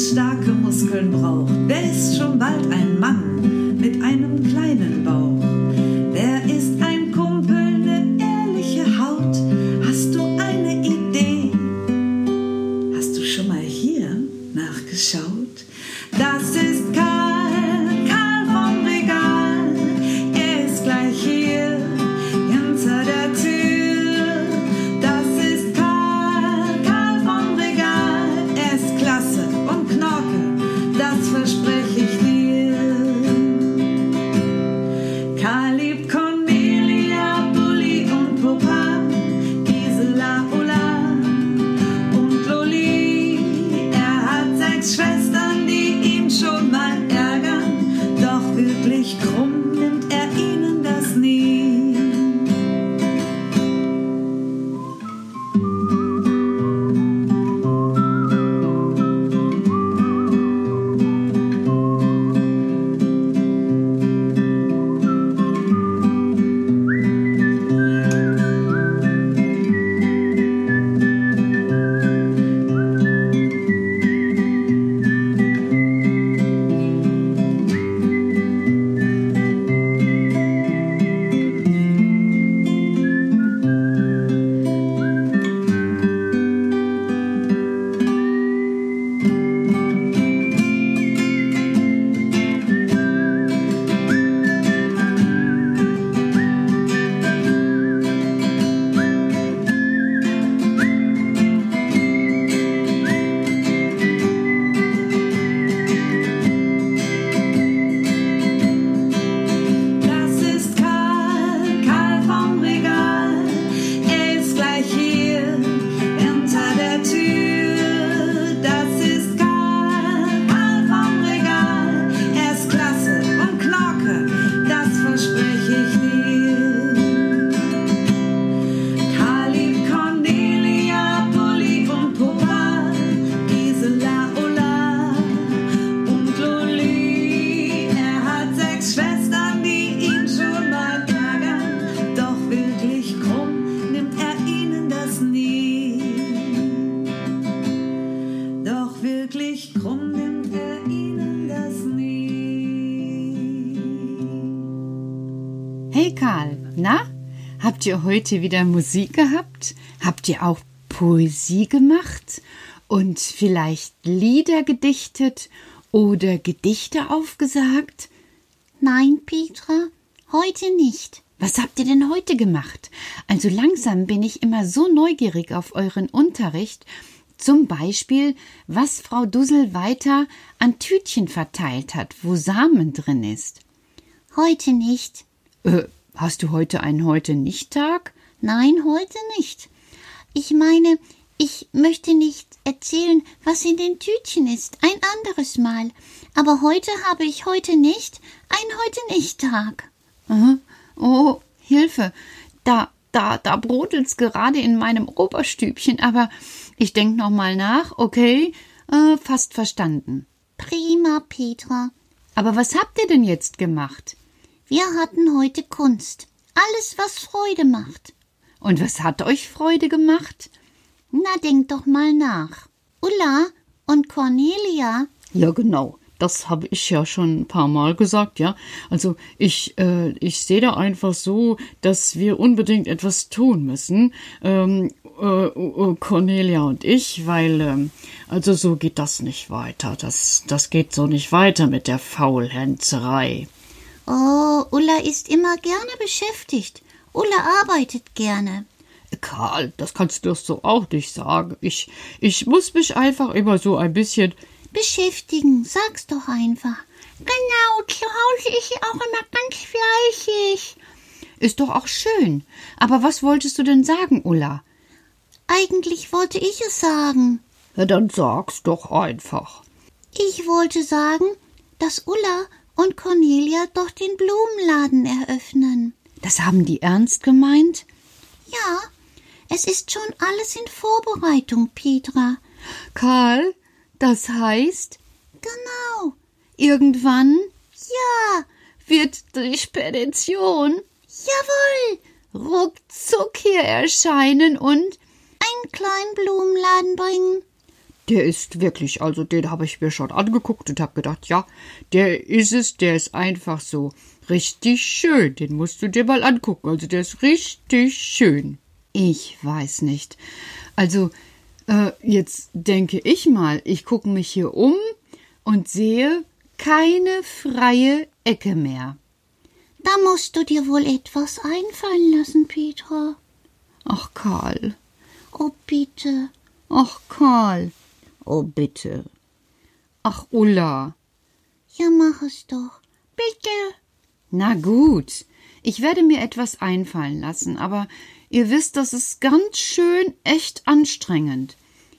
starke Muskeln braucht, der ist schon bald ein Mann. drum nimmt er ihnen das nie. Hey Karl, na? Habt ihr heute wieder Musik gehabt? Habt ihr auch Poesie gemacht? Und vielleicht Lieder gedichtet oder Gedichte aufgesagt? Nein, Petra, heute nicht. Was habt ihr denn heute gemacht? Also langsam bin ich immer so neugierig auf euren Unterricht zum Beispiel, was Frau Dussel weiter an Tütchen verteilt hat, wo Samen drin ist. Heute nicht. Äh, hast du heute einen heute nicht Tag? Nein, heute nicht. Ich meine, ich möchte nicht erzählen, was in den Tütchen ist, ein anderes Mal. Aber heute habe ich heute nicht, einen heute nicht Tag. Aha. Oh, Hilfe. Da, da, da brodelt's gerade in meinem Oberstübchen, aber ich denk noch mal nach, okay? Äh, fast verstanden. Prima, Petra. Aber was habt ihr denn jetzt gemacht? Wir hatten heute Kunst. Alles, was Freude macht. Und was hat euch Freude gemacht? Na, denk doch mal nach. Ulla und Cornelia, Ja, genau. Das habe ich ja schon ein paar Mal gesagt, ja. Also ich, äh, ich sehe da einfach so, dass wir unbedingt etwas tun müssen, ähm, äh, äh, Cornelia und ich, weil ähm, also so geht das nicht weiter. Das, das geht so nicht weiter mit der Faulhänzerei. Oh, Ulla ist immer gerne beschäftigt. Ulla arbeitet gerne. Karl, das kannst du doch so auch nicht sagen. Ich, ich muss mich einfach immer so ein bisschen Beschäftigen, sag's doch einfach. Genau, zu Hause ist sie auch immer ganz fleißig. Ist doch auch schön. Aber was wolltest du denn sagen, Ulla? Eigentlich wollte ich es sagen. Ja, dann sag's doch einfach. Ich wollte sagen, dass Ulla und Cornelia doch den Blumenladen eröffnen. Das haben die ernst gemeint? Ja, es ist schon alles in Vorbereitung, Petra. Karl, das heißt, Genau. irgendwann Ja, wird die Spedition jawohl. ruckzuck hier erscheinen und kleinen Blumenladen bringen. Der ist wirklich, also den habe ich mir schon angeguckt und habe gedacht, ja, der ist es, der ist einfach so richtig schön. Den musst du dir mal angucken. Also der ist richtig schön. ich weiß nicht. Also, äh, jetzt denke ich mal, ich gucke mich hier um und sehe keine freie Ecke mehr. Da musst du dir wohl etwas einfallen lassen, Petra. Ach, Karl. Oh, bitte. Ach, Karl. Oh, bitte. Ach, Ulla. Ja, mach es doch. Bitte. Na gut, ich werde mir etwas einfallen lassen, aber ihr wisst, das ist ganz schön echt anstrengend.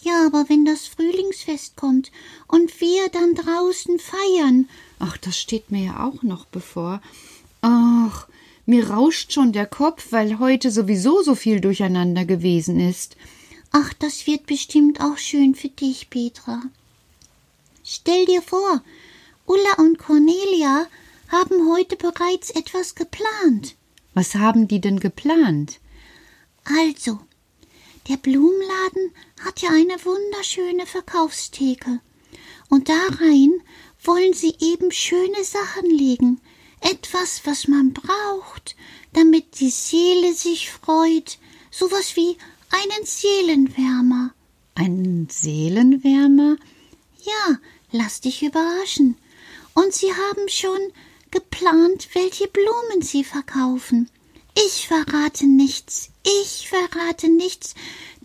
Ja, aber wenn das Frühlingsfest kommt und wir dann draußen feiern, Ach, das steht mir ja auch noch bevor. Ach, mir rauscht schon der Kopf, weil heute sowieso so viel durcheinander gewesen ist. ach, das wird bestimmt auch schön für dich, Petra. Stell dir vor, Ulla und Cornelia haben heute bereits etwas geplant. Was haben die denn geplant? Also, der Blumenladen hat ja eine wunderschöne Verkaufstheke. Und da rein wollen sie eben schöne Sachen legen. Etwas, was man braucht, damit die Seele sich freut. Sowas wie einen Seelenwärmer. Ein Seelenwärmer? Ja, lass dich überraschen. Und sie haben schon geplant, welche Blumen sie verkaufen. Ich verrate nichts, ich verrate nichts,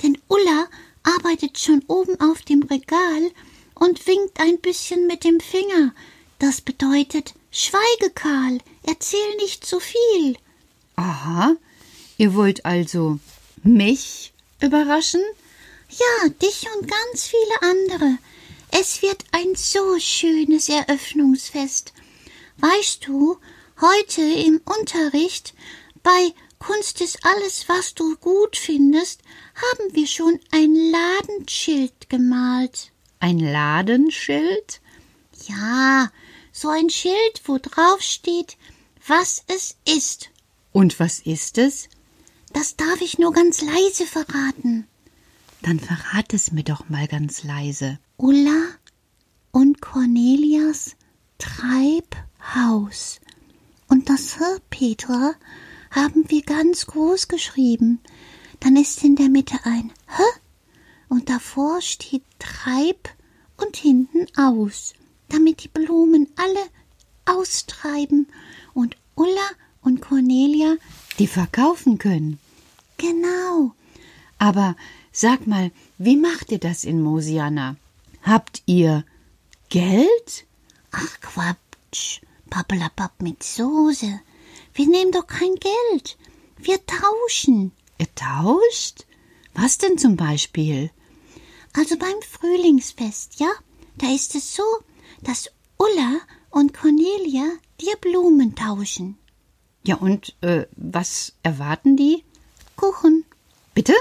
denn Ulla arbeitet schon oben auf dem Regal und winkt ein bisschen mit dem Finger. Das bedeutet, schweige, Karl, erzähl nicht zu viel. Aha, ihr wollt also mich überraschen? Ja, dich und ganz viele andere. Es wird ein so schönes Eröffnungsfest. Weißt du, heute im Unterricht bei Kunst ist alles, was du gut findest, haben wir schon ein Ladenschild gemalt. Ein Ladenschild? Ja, so ein Schild, wo drauf steht, was es ist. Und was ist es? Das darf ich nur ganz leise verraten. Dann verrat es mir doch mal ganz leise. Ulla und Cornelias Treibhaus. Und das H, Petra, haben wir ganz groß geschrieben. Dann ist in der Mitte ein H und davor steht Treib und hinten aus, damit die Blumen alle austreiben und Ulla und Cornelia Die verkaufen können. genau. Aber sag mal, wie macht ihr das in Mosiana? Habt ihr Geld? Ach Quatsch, Pappelapapp mit Soße. Wir nehmen doch kein Geld. Wir tauschen. Ihr tauscht? Was denn zum Beispiel? Also beim Frühlingsfest, ja? Da ist es so, dass Ulla und Cornelia dir Blumen tauschen. Ja, und äh, was erwarten die? Kuchen. Bitte?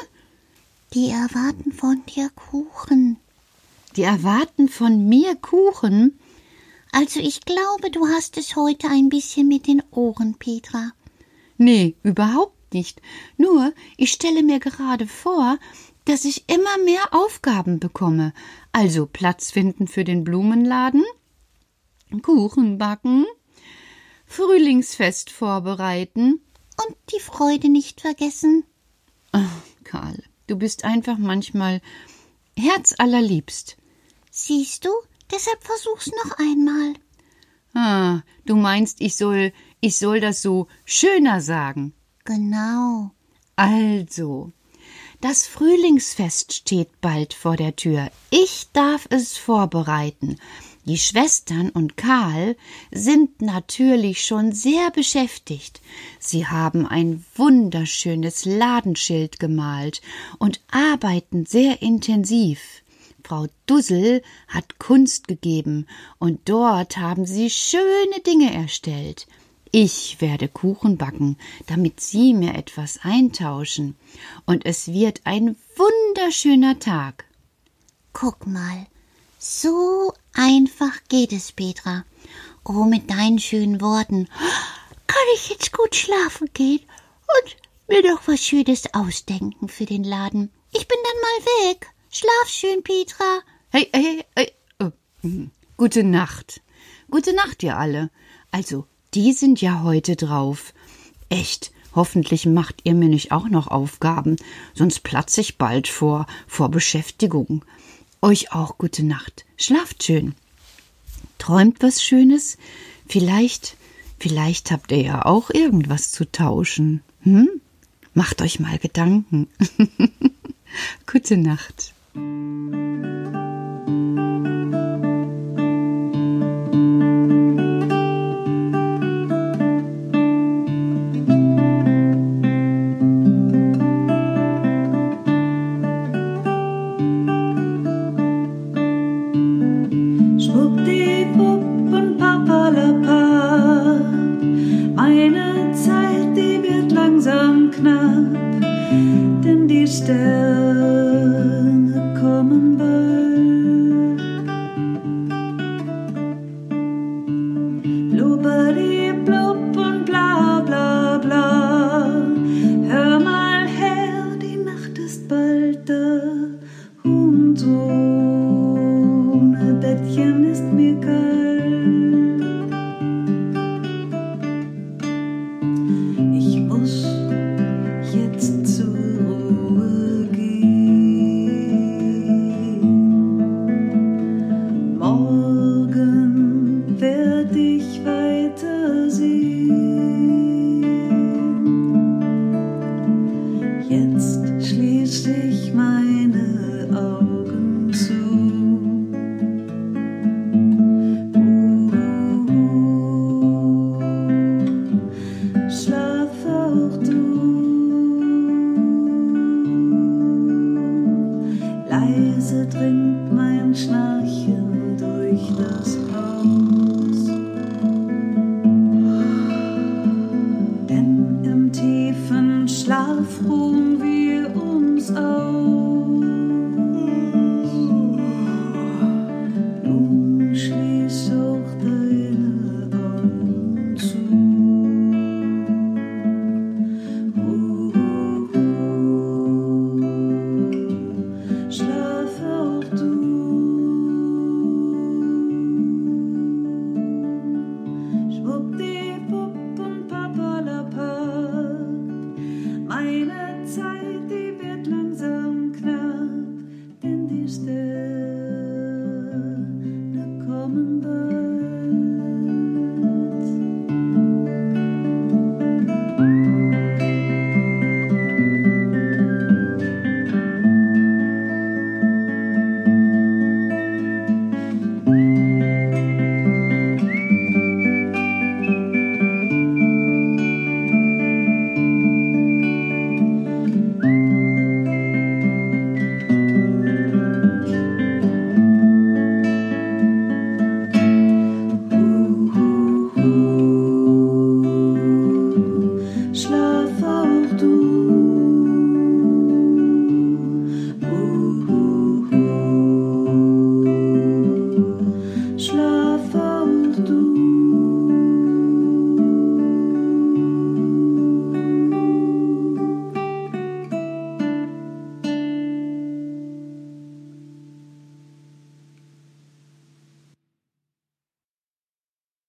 Die erwarten von dir Kuchen. Die erwarten von mir Kuchen? Also ich glaube, du hast es heute ein bisschen mit den Ohren, Petra. Nee, überhaupt nicht. Nur, ich stelle mir gerade vor, dass ich immer mehr Aufgaben bekomme. Also Platz finden für den Blumenladen, Kuchen backen, Frühlingsfest vorbereiten. Und die Freude nicht vergessen. Ach, Karl, du bist einfach manchmal herzallerliebst. Siehst du? Deshalb versuch's noch einmal. Ah, du meinst, ich soll, ich soll das so schöner sagen. Genau. Also, das Frühlingsfest steht bald vor der Tür. Ich darf es vorbereiten. Die Schwestern und Karl sind natürlich schon sehr beschäftigt. Sie haben ein wunderschönes Ladenschild gemalt und arbeiten sehr intensiv. Frau Dussel hat Kunst gegeben und dort haben sie schöne Dinge erstellt. Ich werde Kuchen backen, damit Sie mir etwas eintauschen. Und es wird ein wunderschöner Tag. Guck mal, so einfach geht es, Petra. Oh, mit deinen schönen Worten kann ich jetzt gut schlafen gehen und mir doch was Schönes ausdenken für den Laden. Ich bin dann mal weg. Schlaf schön, Petra. Hey, hey, hey. Oh, hm. Gute Nacht. Gute Nacht, ihr alle. Also, die sind ja heute drauf. Echt, hoffentlich macht ihr mir nicht auch noch Aufgaben, sonst platze ich bald vor, vor Beschäftigung. Euch auch gute Nacht. Schlaft schön. Träumt was Schönes? Vielleicht, vielleicht habt ihr ja auch irgendwas zu tauschen. Hm? Macht euch mal Gedanken. gute Nacht. Denn